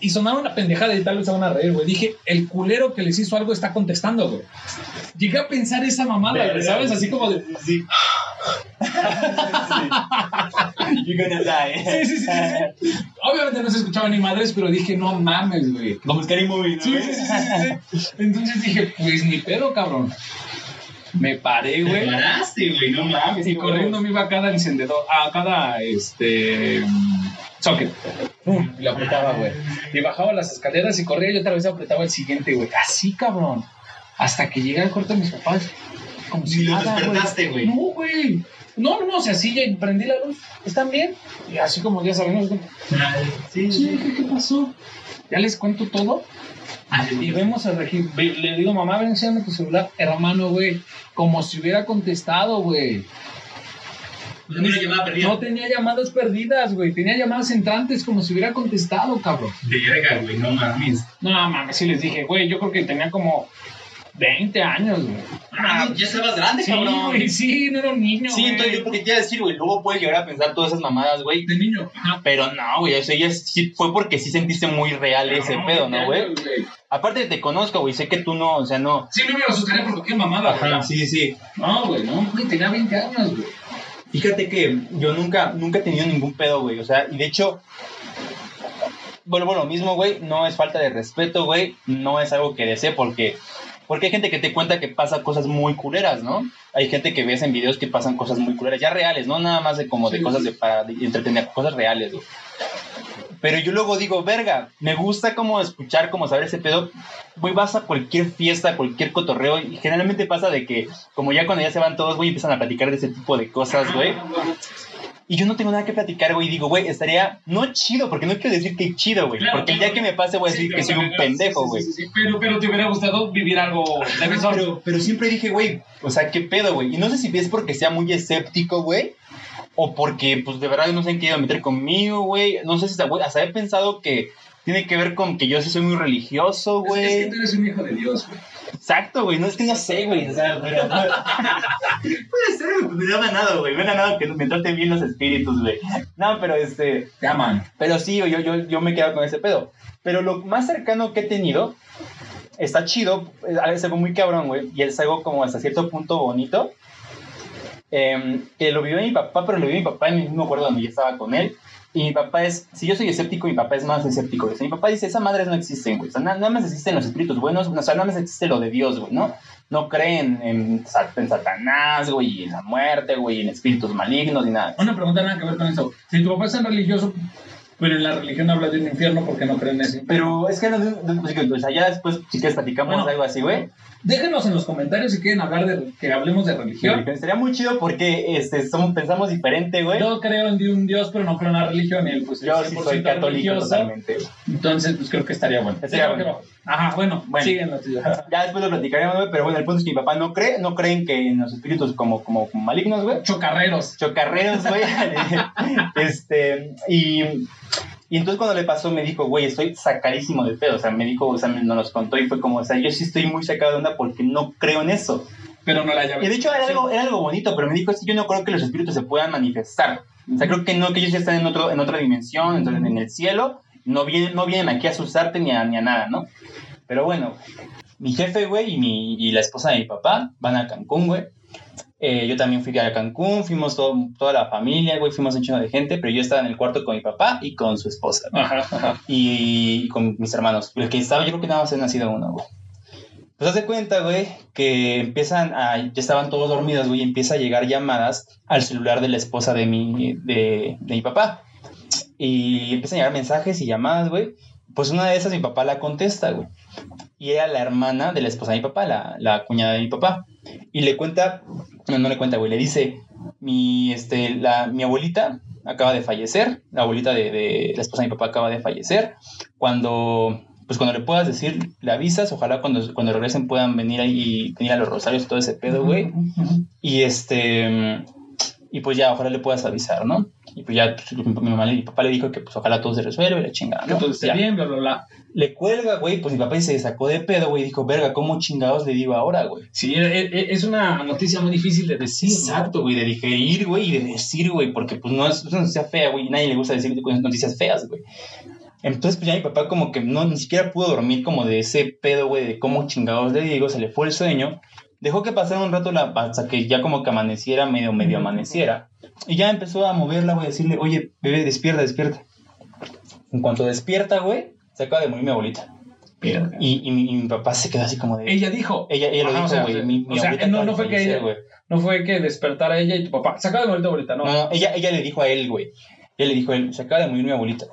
Y sonaron una pendejada y tal vez se van a reír, güey. Dije, el culero que les hizo algo está contestando, güey. Llegué a pensar esa mamada, güey, ¿sabes? Así como de.
Sí. You're gonna die.
Sí, sí, sí, sí. Obviamente no se escuchaba ni madres, pero dije, no mames, güey.
Como Scary Movie, ¿no?
Sí, sí, sí, sí. Entonces dije, pues ni pedo, cabrón. Me paré,
Te
güey.
paraste, güey, no mames.
Y corriendo me iba a cada encendedor, a cada este socket. Pum, y lo apretaba, güey. Y bajaba las escaleras y corría y otra vez apretaba el siguiente, güey. Así, cabrón. Hasta que llegué al cuarto de mis papás. Como
Ni los
nada,
despertaste, güey.
No, güey. No, no, no, o sea, sí, ya prendí la luz. ¿Están bien? Y así como ya sabemos.
Sí,
Sí, ¿qué, qué pasó? Ya les cuento todo. Y vemos al registro. Le digo, mamá, ven, enséñame tu celular. Hermano, güey, como si hubiera contestado, güey.
Tenía una llamada perdida.
No tenía llamadas perdidas, güey. Tenía llamadas entrantes como si hubiera contestado, cabrón.
Verga, güey, no mames.
No, mames, sí les dije, güey, yo creo que tenía como 20 años, güey.
Ah, ya estabas grande,
Sí,
cabrón.
güey, sí, no era un niño,
Sí,
güey.
entonces yo porque te iba a decir, güey, luego puedes llegar a pensar todas esas mamadas, güey.
De niño. Ajá.
Pero no, güey, eso ya sí fue porque sí sentiste muy real ese pedo, ¿no, güey? Aparte te conozco, güey, sé que tú no, o sea, no.
Sí, no me asustaría por cualquier mamada, güey.
sí, sí.
No, güey, no, güey, tenía 20 años, güey.
Fíjate que yo nunca, nunca he tenido ningún pedo, güey. O sea, y de hecho, vuelvo a lo mismo, güey. No es falta de respeto, güey. No es algo que desee porque, porque hay gente que te cuenta que pasa cosas muy culeras, ¿no? Hay gente que ves en videos que pasan cosas muy culeras, ya reales, no nada más de como de cosas de para de entretener, cosas reales, güey. Pero yo luego digo, verga, me gusta como escuchar, como saber ese pedo. Güey, vas a cualquier fiesta, cualquier cotorreo, y generalmente pasa de que, como ya cuando ya se van todos, güey, empiezan a platicar de ese tipo de cosas, güey. Y yo no tengo nada que platicar, güey. Y digo, güey, estaría no chido, porque no quiero decir que chido, güey.
Claro,
porque el día que me pase voy a decir que soy un pendejo, güey.
Sí, sí, sí, Pero, pero te hubiera gustado vivir algo de.
Pero, pero siempre dije, güey, o sea, ¿qué pedo, güey? Y no sé si es porque sea muy escéptico, güey. O porque, pues, de verdad no se han querido meter conmigo, güey. No sé si, hasta, güey, he pensado que tiene que ver con que yo sí soy muy religioso,
Es, es que
güey.
tú eres un hijo de Dios, güey.
Exacto, güey. No es que no sé, güey. O sea, pero... Puede ser, güey. pues, Me he ganado, güey. Me he ganado que me traten bien los espíritus, güey. No, pero este...
Te aman.
Pero sí, yo, yo, yo me quedo con ese pedo. Pero lo más cercano que he tenido está chido, es es algo muy cabrón, güey, y es algo como hasta cierto punto bonito. Em, que lo vivió mi papá, pero lo vivió mi papá en el mismo acuerdo donde yo estaba con él. Y mi papá es, si yo soy escéptico, mi papá es más escéptico. güey. O sea, mi papá dice, esas madres no existen, güey. O sea, na- nada más existen los espíritus buenos, o sea, nada más existe lo de Dios, güey, ¿no? No creen en, sa- en Satanás, güey, y en la muerte, güey, en espíritus malignos, ni nada.
Una pregunta nada que ver con eso. Si tu papá es tan religioso, pero en la religión habla de un infierno porque no creen en infierno.
Pero es que, no- no- o sea, ya después, si quieres, platicamos
Bueno.
algo así, güey.
Déjenos en los comentarios si quieren hablar de que hablemos de religión.
Estaría muy chido porque este, somos, pensamos diferente, güey.
Yo creo en un Dios, pero no creo en la religión. Y pues, es
Yo sí
100%
soy católico
religioso.
totalmente.
Entonces, pues creo que estaría bueno.
Estaría bueno.
Ajá, bueno,
Bueno.
siguen lo tuyo.
Ya después lo platicaremos, güey, pero bueno, el punto es que mi papá no cree, no creen que en los espíritus como, como, como malignos, güey.
Chocarreros.
Chocarreros, güey. este, y, y entonces cuando le pasó me dijo, güey, estoy sacadísimo de pedo. O sea, me dijo, o sea, me- nos los contó y fue como, o sea, yo sí estoy muy sacado de onda porque no creo en eso.
Pero no la llave.
Y de hecho era algo, era algo bonito, pero me dijo, es que yo no creo que los espíritus se puedan manifestar. O sea, creo que no, que ellos ya están en, otro, en otra dimensión, entonces en el cielo, no vienen, no vienen aquí a asustarte ni a, ni a nada, ¿no? Pero bueno, mi jefe, güey, y, mi, y la esposa de mi papá van a Cancún, güey. Eh, yo también fui a Cancún, fuimos todo- toda la familia, güey, fuimos un chingo de gente, pero yo estaba en el cuarto con mi papá y con su esposa, güey
Ajá, ajá.
y con mis hermanos. El que estaba, yo creo que nada más había nacido uno, güey. Pues haz de cuenta, güey, que empiezan a, ya estaban todos dormidos, güey, y empieza a llegar llamadas al celular de la esposa de mi, de, de mi papá. Y empiezan a llegar mensajes y llamadas, güey. Pues una de esas mi papá la contesta, güey. Y era la hermana de la esposa de mi papá, la, la cuñada de mi papá. Y le cuenta, no, no le cuenta, güey, le dice, mi, este, la, mi abuelita acaba de fallecer, la abuelita de, de la esposa de mi papá acaba de fallecer. Cuando, pues cuando le puedas decir, le avisas, ojalá cuando, cuando regresen puedan venir ahí y venir a los rosarios y todo ese pedo, güey. Y este, y pues ya, ojalá le puedas avisar, ¿no? Y pues ya pues, mi, mamá y mi papá le dijo que pues ojalá todo se resuelva y la chingada, ¿no?
esté
Ya.
bien, bla, bla, bla.
Le cuelga, güey, pues mi papá se sacó de pedo, güey, dijo, verga, ¿cómo chingados le digo ahora, güey?
Sí, e- e- es una noticia muy difícil de decir.
Exacto, güey, de digerir, güey, y de decir, güey, porque pues no es, una noticia fea, güey, nadie le gusta decir noticias feas, güey. Entonces, pues ya mi papá como que no, ni siquiera pudo dormir como de ese pedo, güey, de cómo chingados le digo, se le fue el sueño. Dejó que pasara un rato la, hasta que ya como que amaneciera, medio, medio amaneciera. Y ya empezó a moverla, güey, a decirle, oye, bebé, despierta, despierta. En cuanto despierta, güey, se acaba de morir mi abuelita. Y, y mi, y mi papá se quedó así como de...
Ella dijo.
ella, ella
Ajá,
dijo, güey.
o sea,
mi, mi
o sea, no- no fue que ella-. No fue que despertara ella y tu papá. Se acaba de morir tu abuelita, ¿no?
No, no, ella, ella le dijo a él, güey. Ella le dijo a él, se acaba de morir mi abuelita.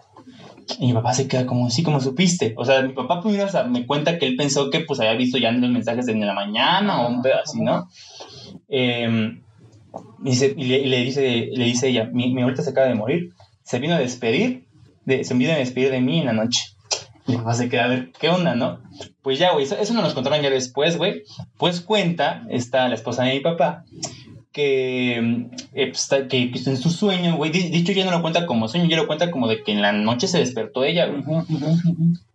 Y mi papá se queda como, sí, como supiste. O sea, mi papá primero o sea, me cuenta que él pensó que pues había visto ya los mensajes de la mañana o un pedo así, ¿no? Eh, y, dice- y le, y le dice, le dice ella, mi, mi abuelita se acaba de morir. Se vino a despedir, de, se vino a despedir de mí en la noche. Mi papá se queda a ver qué onda, ¿no? Pues ya, güey, eso, eso no nos contaron ya después, güey. Pues cuenta, está la esposa de mi papá, que, eh, pues, está- que, que en su sueño, güey, di- dicho ya no lo cuenta como sueño, ya lo cuenta como de que en la noche se despertó ella, güey.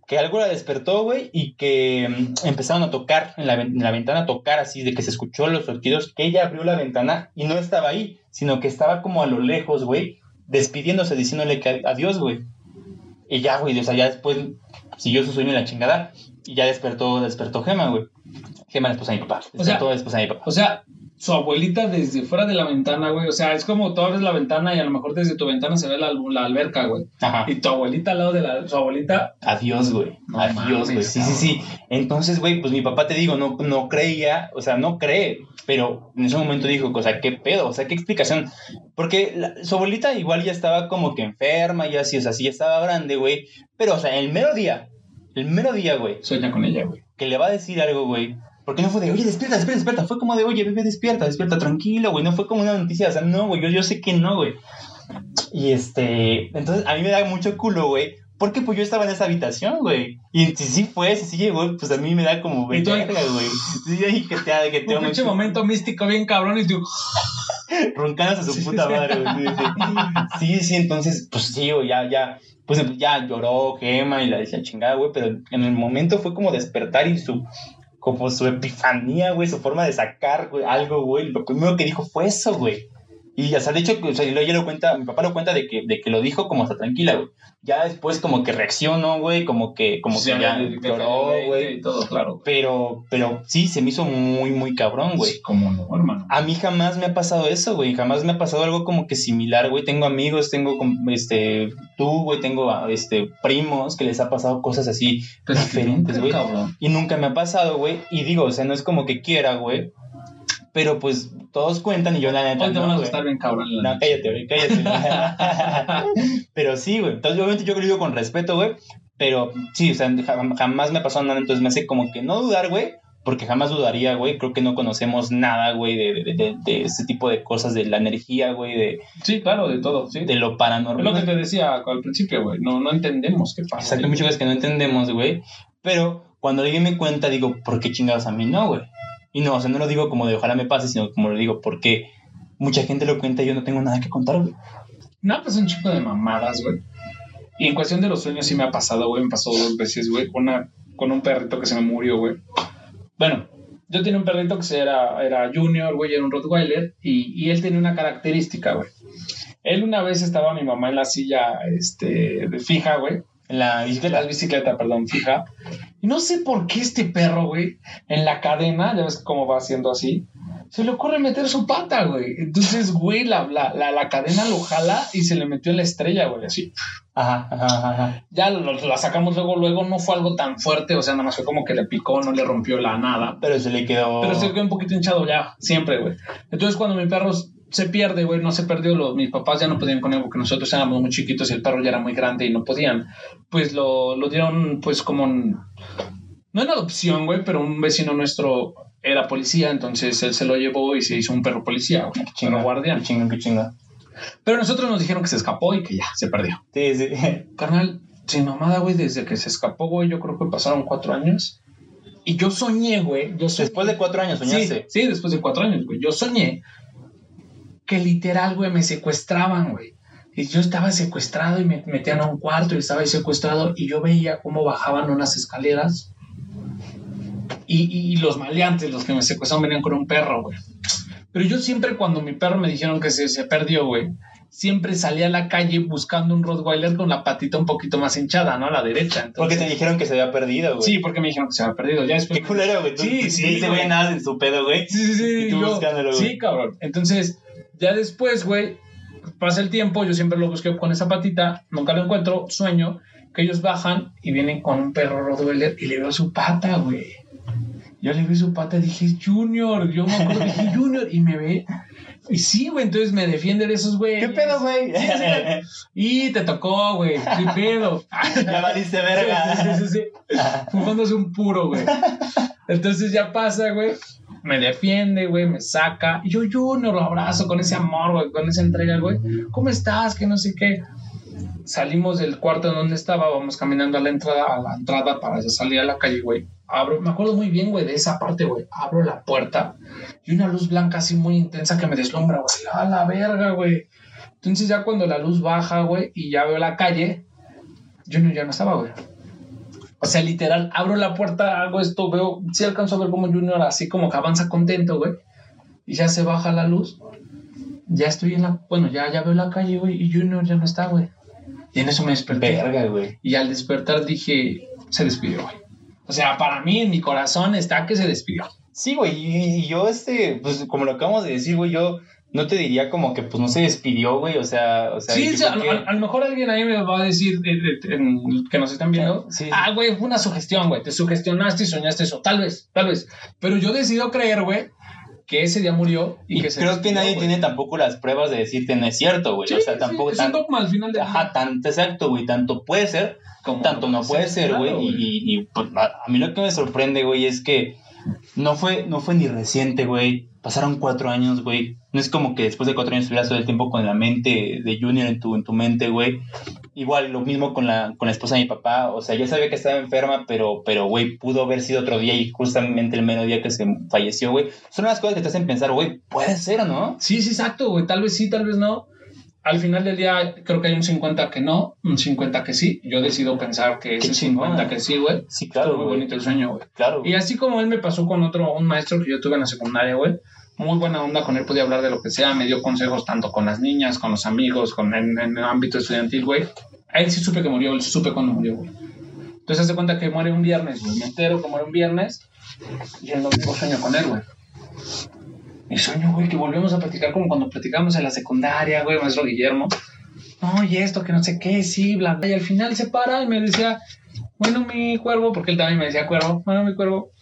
Que algo la despertó, güey, y que mm, empezaron a tocar en la, en la ventana, a tocar así, de que se escuchó los sonidos, que ella abrió la ventana y no estaba ahí, sino que estaba como a lo lejos, güey, despidiéndose, diciéndole que adiós, güey. Y ya, güey, o sea, ya después siguió su sueño en la chingada y ya despertó, despertó Gema, güey. Gema, la esposa de mi papá.
O sea-
Despertó la esposa de mi papá.
O sea, su abuelita desde fuera de la ventana, güey. O sea, es como tú abres la ventana y a lo mejor desde tu ventana se ve la, la alberca, güey.
Ajá.
Y tu abuelita al lado de la, su abuelita.
Adiós, güey.
No
Adiós, güey. Sí, sí, sí. Entonces, güey, pues mi papá te digo, no, no creía, o sea, no cree, pero en ese momento dijo, o sea, ¿qué pedo? O sea, ¿qué explicación? Porque la- su abuelita igual ya estaba como que enferma, ya así, o sea, sí ya estaba grande, güey. Pero, o sea, el mero día, el mero día, güey,
Sueña con ella, güey.
que le va a decir algo, güey. Porque no fue de, oye, despierta, despierta, despierta. Fue como de, oye, bebé, despierta, despierta, tranquilo, güey. No fue como una noticia, o sea, no, güey, yo, yo sé que no, güey. Y este, entonces a mí me da mucho culo, güey. Porque pues yo estaba en esa habitación, güey. Y si sí fue, si sí llegó, pues a mí me da como güey. Sí, ahí que te que te
Un pinche momento místico bien cabrón y tú.
roncando a su puta madre, güey. Sí, sí. Entonces, pues sí, güey, ya, ya, pues ya lloró Gema y la decía chingada, güey, pero en el momento fue como despertar y su, como su epifanía, güey, su forma de sacar, güey, algo, güey, lo primero que dijo fue eso, güey. Y, o sea, de hecho, o sea, ella lo cuenta, mi papá lo cuenta de que, de que lo dijo como hasta tranquila, güey. Ya después como que reaccionó, güey, como que, como que ya lloró, güey.
todo, claro.
Pero, pero sí, se me hizo muy, muy cabrón, güey.
Sí, como no, hermano.
A mí jamás me ha pasado eso, güey. Jamás me ha pasado algo como que similar, güey. Tengo amigos, tengo, este, tú, güey, tengo, ah, este, primos que les ha pasado cosas así
Pero
diferentes, güey. Y nunca me ha pasado, güey. Y digo, o sea, no es como que quiera, güey. Pero pues todos cuentan y yo la neta
Hoy te van
no,
a bien cabrón.
No, cállate, güey, cállate. pero sí, güey. Entonces, obviamente yo lo digo con respeto, güey. Pero sí, o sea, jam- jamás me pasado nada. Entonces me hace como que no dudar, güey. Porque jamás dudaría, güey. Creo que no conocemos nada, güey, de, de, de, de ese tipo de cosas, de la energía, güey, de,
Sí, claro, de todo, sí.
de lo
Es
paranormal.
lo que te decía al principio, güey. No, no entendemos qué pasa.
Exacto, muchas cosas que no entendemos, güey. Pero cuando alguien me cuenta, digo, ¿por qué chingados a mí no, güey? Y no, o sea, no lo digo como de ojalá me pase, sino como lo digo porque mucha gente lo cuenta y yo no tengo nada que contar, güey.
No, pues un chico de mamadas, güey. Y en cuestión de los sueños sí me ha pasado, güey. Me pasó dos veces, güey, con, un perrito que se me murió, güey. Bueno, yo tenía un perrito que era, era junior, güey, era un Rottweiler. Y, y él tenía una característica, güey. Él una vez estaba mi mamá en la silla este, de fija, güey.
En la
La
bicicleta.
perdón, fija. Y no sé por qué este perro, güey, en la cadena, ya ves cómo va haciendo así, se le ocurre meter su pata, güey. Entonces, güey, la, la, la, la cadena lo jala y se le metió en la estrella, güey, así.
Ajá, ajá, ajá.
Ya lo- la sacamos luego, luego, no fue algo tan fuerte, o sea, nada más fue como que le picó, no le rompió la nada.
Pero se le quedó.
Pero se quedó un poquito hinchado ya, siempre, güey. Entonces, cuando mi perro se pierde, güey, no se perdió, los, mis papás ya no podían con él porque nosotros éramos muy chiquitos y el perro ya era muy grande y no podían. Pues lo, lo dieron, pues, como no en adopción, güey, pero un vecino nuestro era policía, entonces él se lo llevó y se hizo un perro policía, güey,
Chinga,
perro guardián.
Qué chinga, qué chinga.
Pero nosotros nos dijeron que se escapó y que ya, se perdió.
Sí, sí.
Carnal, sin mamada, güey, desde que se escapó, güey, yo creo que pasaron cuatro años. Y yo soñé, güey, yo soñé.
Después de cuatro años soñaste.
Sí, sí, después de cuatro años, güey. Yo soñé que literal, güey, me secuestraban, güey. Y yo estaba secuestrado y me metían a un cuarto y estaba ahí secuestrado y yo veía cómo bajaban unas escaleras y, y- y los maleantes, los que me secuestraron, venían con un perro, güey. Pero yo siempre cuando mi perro me dijeron que se, se perdió, güey, siempre salía a la calle buscando un Rottweiler con la patita un poquito más hinchada, ¿no? A la derecha.
Porque
Entonces,
te dijeron que se había perdido, güey.
Sí, porque me dijeron que se había perdido. Ya después
Qué culero, güey.
Sí, sí,
Ese
güey.
güey nada en su pedo, güey.
Sí, sí, sí.
Y tú
yo-
buscándolo, güey.
sí, cabrón. Entonces, ya después, güey, pasa el tiempo, yo siempre lo busqué con esa patita, nunca lo encuentro, sueño que ellos bajan y vienen con un perro Rottweiler y le veo su pata, güey. Yo le vi su pata y dije, Junior, yo me acuerdo, dije, Junior, y me ve. Y sí, güey, entonces me defiende de esos güeyes.
¿Qué pedo, güey?
Sí, sí. Y te tocó, güey, qué pedo.
ya valiste verga.
Sí, sí, sí, sí. Fumándose un puro, güey. Entonces ya pasa, güey. Me defiende, güey, me saca. Y yo, no lo abrazo con ese amor, güey, con esa entrega, güey. ¿Cómo estás? Que no sé qué. salimos del cuarto en donde estaba, vamos caminando a la entrada, a la entrada para salir a la calle, güey. Abro, me acuerdo muy bien, güey, de esa parte, güey. Abro la puerta y una luz blanca así muy intensa que me deslumbra, güey. A la verga, güey. Entonces ya cuando la luz baja, güey, y ya veo la calle, Junior ya no estaba, güey. O sea, literal, abro la puerta, hago esto, veo, sí alcanzo a ver como Junior así como que avanza contento, güey. Y ya se baja la luz. Ya estoy en la, bueno, ya, ya veo la calle, güey, y Junior ya no está, güey. Y en eso me desperté.
Verga, güey.
Y al despertar dije, se despidió, güey. O sea, para mí, en mi corazón está que se despidió.
Sí, güey, y, y yo, este, pues como lo acabamos de decir, güey, yo no te diría como que pues no se despidió, güey, o sea, o sea,
Sí, sea, a,
creo que-
a- a lo mejor alguien ahí me va a decir eh, eh, en- que nos están viendo.
Sí.
Ah, güey, fue una sugestión, güey. Te sugestionaste y soñaste eso. Tal vez, tal vez. Pero yo decido creer, güey, que ese día murió y,
y
que se
creo que nadie tiene tampoco las pruebas de decirte no es cierto, güey,
Sí,
o sea,
sí,
tampoco
es un
tanto,
dogma al final de
ajá, tanto exacto, güey, tanto puede ser,
Como
tanto no puede ser, güey,
claro,
y, y- y, pues, a, a mí lo que me sorprende, güey, es que no fue, no fue ni reciente, güey, pasaron cuatro años, güey, no es como que después de cuatro años estuvieras todo el tiempo con la mente de Junior en tu, en tu mente, güey, igual lo mismo con la, con la esposa de mi papá, o sea, ya sabía que estaba enferma, pero, pero, güey, pudo haber sido otro día y justamente el mero día que se falleció, güey, son las cosas que te hacen pensar, güey, puede ser, ¿no?
Sí, sí, exacto, güey. Tal vez sí, tal vez no. Al final del día, creo que hay un 50 que no, un 50 que sí. Yo decido pensar que ese
chingón.
50 que sí, güey.
Sí,
Estuvo
claro,
muy
güey.
bonito el sueño, güey.
Claro.
Y así como él me pasó con otro, un maestro que yo tuve en la secundaria, güey. Muy buena onda con él, podía hablar de lo que sea, me dio consejos tanto con las niñas, con los amigos, con en, en el ámbito estudiantil, güey. A él sí supe que murió, él supe cuando murió, güey. Entonces hace cuenta que muere un viernes, güey. Me entero que muere un viernes y el domingo sueño con él, güey. Y sueño, güey, que volvemos a platicar como cuando platicamos en la secundaria, güey, maestro Guillermo. No, y esto, que no sé qué, sí, bla. Y al final se para y me decía, bueno, mi cuervo, porque él también me decía cuervo, bueno, mi cuervo,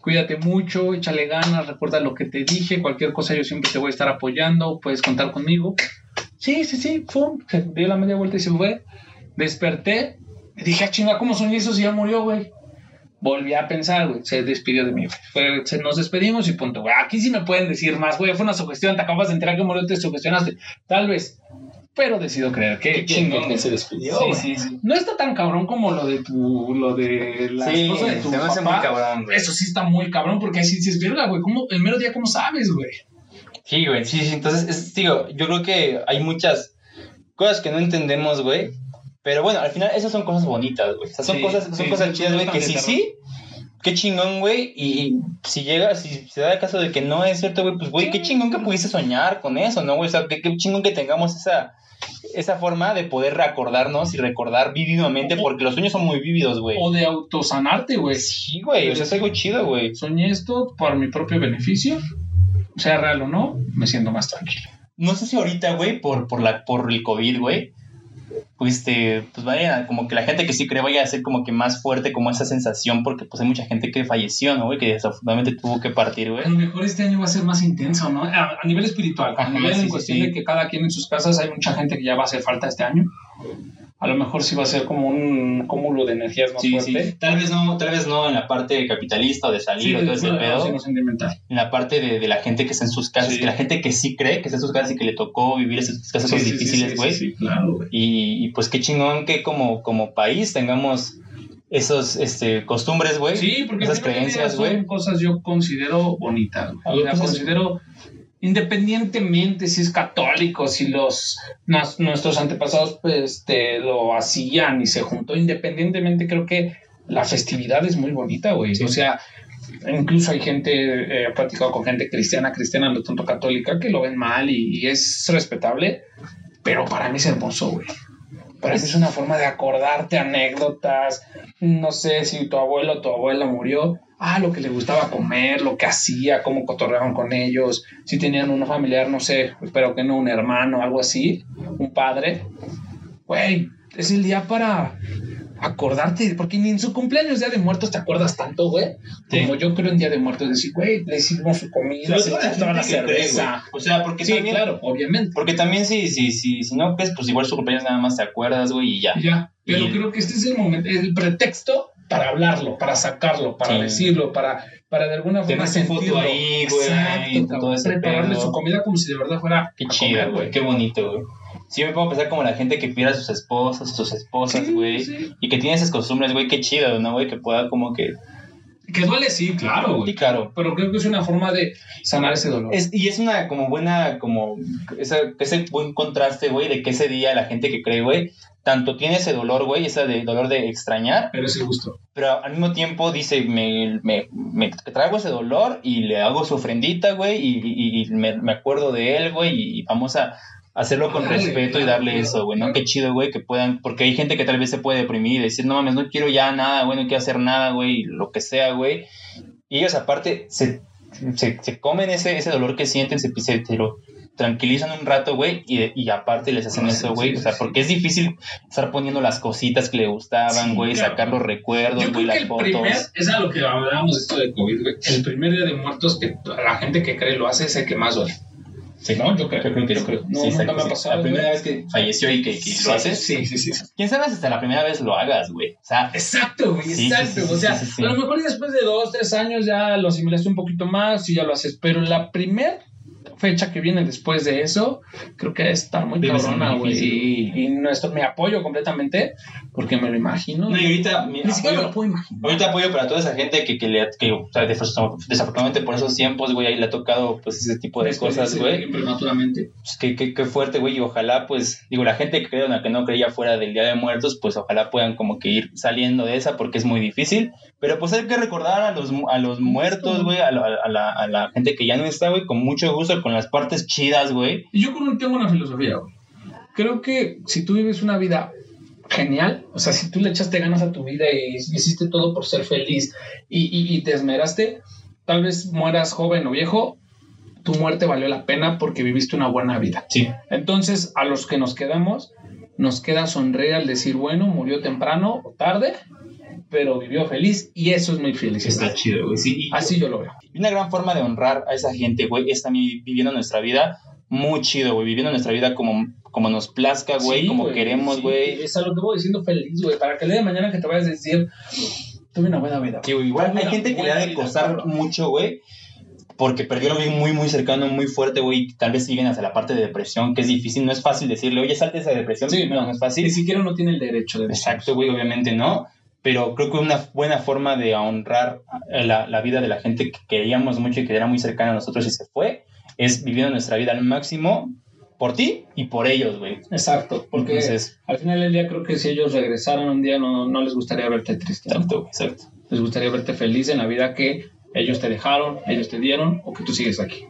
cuídate mucho, échale ganas, recuerda lo que te dije, cualquier cosa yo siempre te voy a estar apoyando, puedes contar conmigo. Sí, sí, sí, pum, se dio la media vuelta y se fue. Desperté, y dije, ah, chinga, ¿cómo soñé eso si ya murió, güey? Volví a pensar, güey, se despidió de mí, güey. Nos despedimos y punto, güey. Aquí sí me pueden decir más, güey, fue una sugestión, te acabas de enterar que murió, te sugestionaste. Tal vez, pero decido creer que chingón que se despidió.
Sí, sí, sí.
No está tan cabrón como lo de tu, lo de la esposa de tu
se me hace
papá.
muy cabrón, güey.
Eso sí está muy cabrón porque ahí sí dices, verga, güey, ¿cómo, el mero día, ¿cómo sabes, güey?
Sí, güey, sí, sí. Entonces, es- digo, yo creo que hay muchas cosas que no entendemos, güey. Pero bueno, al final esas son cosas bonitas, güey. O sea, son
Sí,
cosas, son
sí,
cosas
sí,
chidas, güey, que sí, sí. Qué chingón, güey. Y, y si llega, si se da el caso de que no es cierto, güey, pues, güey, qué chingón que pudiste soñar con eso, ¿no, güey? O sea, qué, qué chingón que tengamos esa, esa forma de poder recordarnos y recordar vívidamente, porque los sueños son muy vívidos, güey.
O de autosanarte, güey.
Sí, güey, o sea, es algo chido, güey.
Soñé esto por mi propio beneficio, sea real o no, me siento más tranquilo.
No sé si ahorita, güey, por, por, la, por el COVID, güey, pues, este, pues vaya, como que la gente que sí cree vaya a ser como que más fuerte como esa sensación, porque pues hay mucha gente que falleció, ¿no, güey? Que desafortunadamente tuvo que partir, güey.
A lo mejor este año va a ser más intenso, ¿no? A, a nivel espiritual, a
Ajá,
nivel
sí,
en cuestión
sí.
de que cada quien en sus casas hay mucha gente que ya va a hacer falta este año. A lo mejor sí va a ser como un cúmulo de energías más
Sí,
fuerte.
sí. Tal vez no, tal vez no en la parte capitalista o de salir
Sí,
o todo ese pedo. En la parte de, de la gente que está en sus casas, que la gente que sí cree que está en sus casas y que le tocó vivir esas casas difíciles, güey.
sí, sí, claro.
Y, y, pues qué chingón que como, como país tengamos esos este, costumbres, güey.
Sí, porque
esas creencias, güey.
cosas yo considero bonitas. güey.
Yo,
O sea, considero, independientemente si es católico, si los nos- nuestros antepasados pues este, lo hacían y se juntó, independientemente creo que la festividad es muy bonita, güey.
Sí.
O sea, incluso hay gente, eh, he platicado con gente cristiana, cristiana, no tanto católica, que lo ven mal y, y es respetable, pero para mí es hermoso, güey. Para mí es una forma de acordarte anécdotas. No sé si tu abuelo o tu abuela murió. Ah, lo que le gustaba comer, lo que hacía, cómo cotorreaban con ellos. Si tenían un familiar, no sé, espero que no, un hermano, algo así, un padre. Güey, es el día para acordarte, porque ni en su cumpleaños, Día de Muertos, te acuerdas tanto, güey.
Sí.
Como yo creo en Día de Muertos, decir, güey, le hicimos su comida, se toda la cerveza.
O sea, porque
Sí,
también,
claro, obviamente.
porque también si, si, si, si no crees, pues igual su cumpleaños nada más te acuerdas, güey, y ya.
Ya, pero
Y-
creo que este es el momento, el pretexto para hablarlo, para sacarlo, para
Sí.
decirlo, para, para de alguna forma
su foto
sentirlo.
ahí, güey,
Exacto,
todo ese
prepararle
pedo.
su comida como si de verdad fuera
Qué chido, güey, qué bonito, güey. Sí, me a pensar como la gente que pierde a sus esposos, sus esposas,
Sí,
güey.
sí.
Y que tiene esas costumbres, güey, qué chido, ¿no, güey? Que pueda como que...
Que duele, sí, claro,
Sí,
güey.
claro.
Pero creo que es una forma de sanar ese dolor.
Es, y es una como buena, como esa, ese buen contraste, güey, de que ese día la gente que cree, güey, tanto tiene ese dolor, güey, ese de, dolor de extrañar,
Pero es el gusto.
pero al mismo tiempo dice, me, me, me traigo ese dolor y le hago su ofrendita, güey, y, y- y me, me acuerdo de él, güey, y vamos a hacerlo con
Dale,
respeto y darle
claro,
eso, güey, ¿no?
claro.
Qué chido, güey, que puedan, porque hay gente que tal vez se puede deprimir y decir, no mames, no quiero ya nada, güey, no quiero hacer nada, güey, lo que sea, güey. Y ellos aparte se, se, se comen ese, ese dolor que sienten, se, se, se lo tranquilizan un rato, güey, y, y aparte les hacen eso, güey.
sí,
o sea,
sí.
porque es difícil estar poniendo las cositas que le gustaban, güey,
claro.
sacar los recuerdos, güey, las
el
fotos.
primer, es a lo que hablábamos de esto de COVID, güey. El primer día de muertos que la gente que cree lo hace es el que más duele.
Sí,
No, yo creo,
Yo creo que
yo creo. No,
Sí,
nunca
exacto,
me ha
sí.
pasado.
La primera
güey.
vez que falleció y que, que lo haces.
Sí, sí, sí.
¿Quién sabe si hasta la primera vez lo hagas, güey? O sea,
Exacto, güey,
Sí,
exacto. o sea, a lo mejor después de dos, tres años ya lo asimilaste un poquito más y ya lo haces. Pero la primer fecha que viene después de eso, creo que está muy
Debe
cabrona, güey. Y, y no, esto me apoyo completamente porque me lo imagino.
no, y ahorita, mi
Ni siquiera me
apoyo-
lo puedo imaginar.
Ahorita apoyo para toda esa gente que, que le que, o sea, desaf- desafortunadamente por esos tiempos, güey, ahí le ha tocado pues ese tipo de cosas, güey.
Prematuramente.
Pues qué, qué, qué fuerte, güey, y ojalá, pues, digo, la gente que cree o la que no creía fuera del Día de Muertos, pues ojalá puedan como que ir saliendo de esa porque es muy difícil, pero pues hay que recordar a los, a los muertos, güey, a, la- a la, a la gente que ya no está, güey, con mucho gusto, con las partes chidas, güey.
Y yo con un- tengo una filosofía, güey. Creo que si tú vives una vida genial, o sea, si tú le echaste ganas a tu vida y hiciste todo por ser feliz y, y- y te esmeraste, tal vez mueras joven o viejo, tu muerte valió la pena porque viviste una buena vida.
Sí.
Entonces, a los que nos quedamos, nos queda sonreír al decir, bueno, murió temprano o tarde, pero vivió feliz y eso es mi felicidad.
chido, güey, sí.
Así yo lo veo.
Una gran forma de honrar a esa gente, güey, es también viviendo nuestra vida muy chido, güey, viviendo nuestra vida como, como nos plazca, güey,
Sí,
como queremos,
sí,
güey.
Es a lo que voy diciendo feliz, güey. Para que el día de mañana que te vayas a decir, tuve una buena vida.
Sí, güey, igual hay gente que le ha de costar mucho, güey, porque perdió a alguien muy, muy cercano, muy fuerte, güey, tal vez siguen hacia la parte de depresión, que es difícil, no es fácil decirle, oye, salte de esa depresión,
Sí,
no,
no.
es
Ni
fácil.
siquiera uno tiene el derecho de
Exacto, güey, obviamente no, pero creo que una buena forma de honrar eh, la, la vida de la gente que queríamos mucho y que era muy cercana a nosotros y se fue, es viviendo nuestra vida al máximo por ti y por ellos, güey.
Exacto, porque
Entonces,
al final del día creo que si ellos regresaran un día no, no les gustaría verte triste. ¿no?
exacto, güey, exacto.
Les gustaría verte feliz en la vida que ellos te dejaron, ellos te dieron o que tú sigues aquí.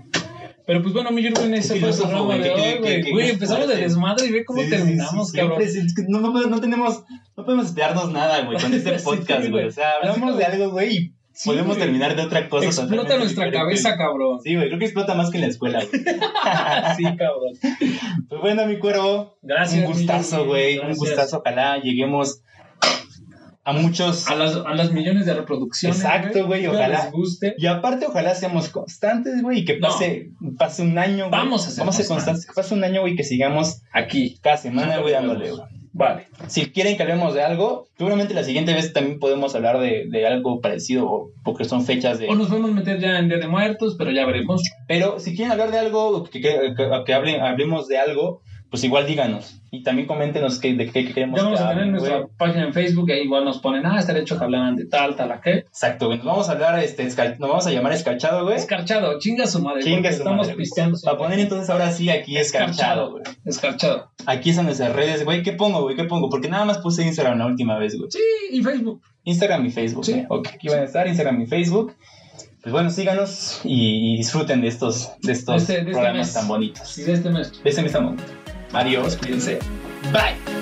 Pero pues bueno, mi Jürgen, ese fue el programa de hoy, güey. empezamos de desmadre y ve cómo
Sí,
terminamos,
sí,
cabrón.
no, no, no tenemos, no podemos esperarnos nada, güey, con este podcast, güey. O sea, hablamos de algo, güey, y podemos terminar de otra cosa.
Explota nuestra
diferente.
cabeza, cabrón.
Sí, güey, creo que explota más que en la escuela, güey.
Sí, cabrón.
Pues bueno, mi cuervo,
Gracias.
un gustazo, güey, un gustazo. Ojalá lleguemos a muchos.
A las, a las millones de reproducciones.
Exacto, güey, ojalá.
les guste.
Y aparte, ojalá seamos constantes, güey, y que
No.
pase, pase un año, güey.
Vamos a ser
Vamos a ser constantes. Que pase un año, güey, que sigamos
Aquí.
cada semana, güey, dándole, güey.
Vale.
Si quieren que hablemos de algo, seguramente la siguiente vez también podemos hablar de, de algo parecido, porque son fechas de...
O nos podemos meter ya en Día de Muertos, pero ya veremos.
Pero si quieren hablar de algo, que, que, que- que hablen, hablemos de algo, pues igual díganos. Y también coméntenos qué, de qué queremos
Ya vamos
que
a tener nuestra página en Facebook, ahí igual nos ponen, ah, estaría hecho que hablaran de tal, tal, aquel.
Exacto, güey. Nos vamos a hablar, este, nos vamos a llamar escarchado, güey.
Escarchado, chinga su madre.
Chinga su
estamos
madre,
pisteando.
Para poner entonces ahora sí aquí escarchado, güey.
Escarchado.
Aquí están nuestras redes, güey. ¿Qué pongo, güey? ¿Qué pongo? Porque nada más puse Instagram la última vez, güey.
Sí, y Facebook.
Instagram y Facebook.
Sí.
Ok, aquí van a estar Instagram y Facebook. Pues bueno, síganos y, y disfruten de estos, de estos
Este- de este
programas
mes.
tan bonitos.
Y de este mes.
De este mes tan bonito. Adiós, cuídense. Bye.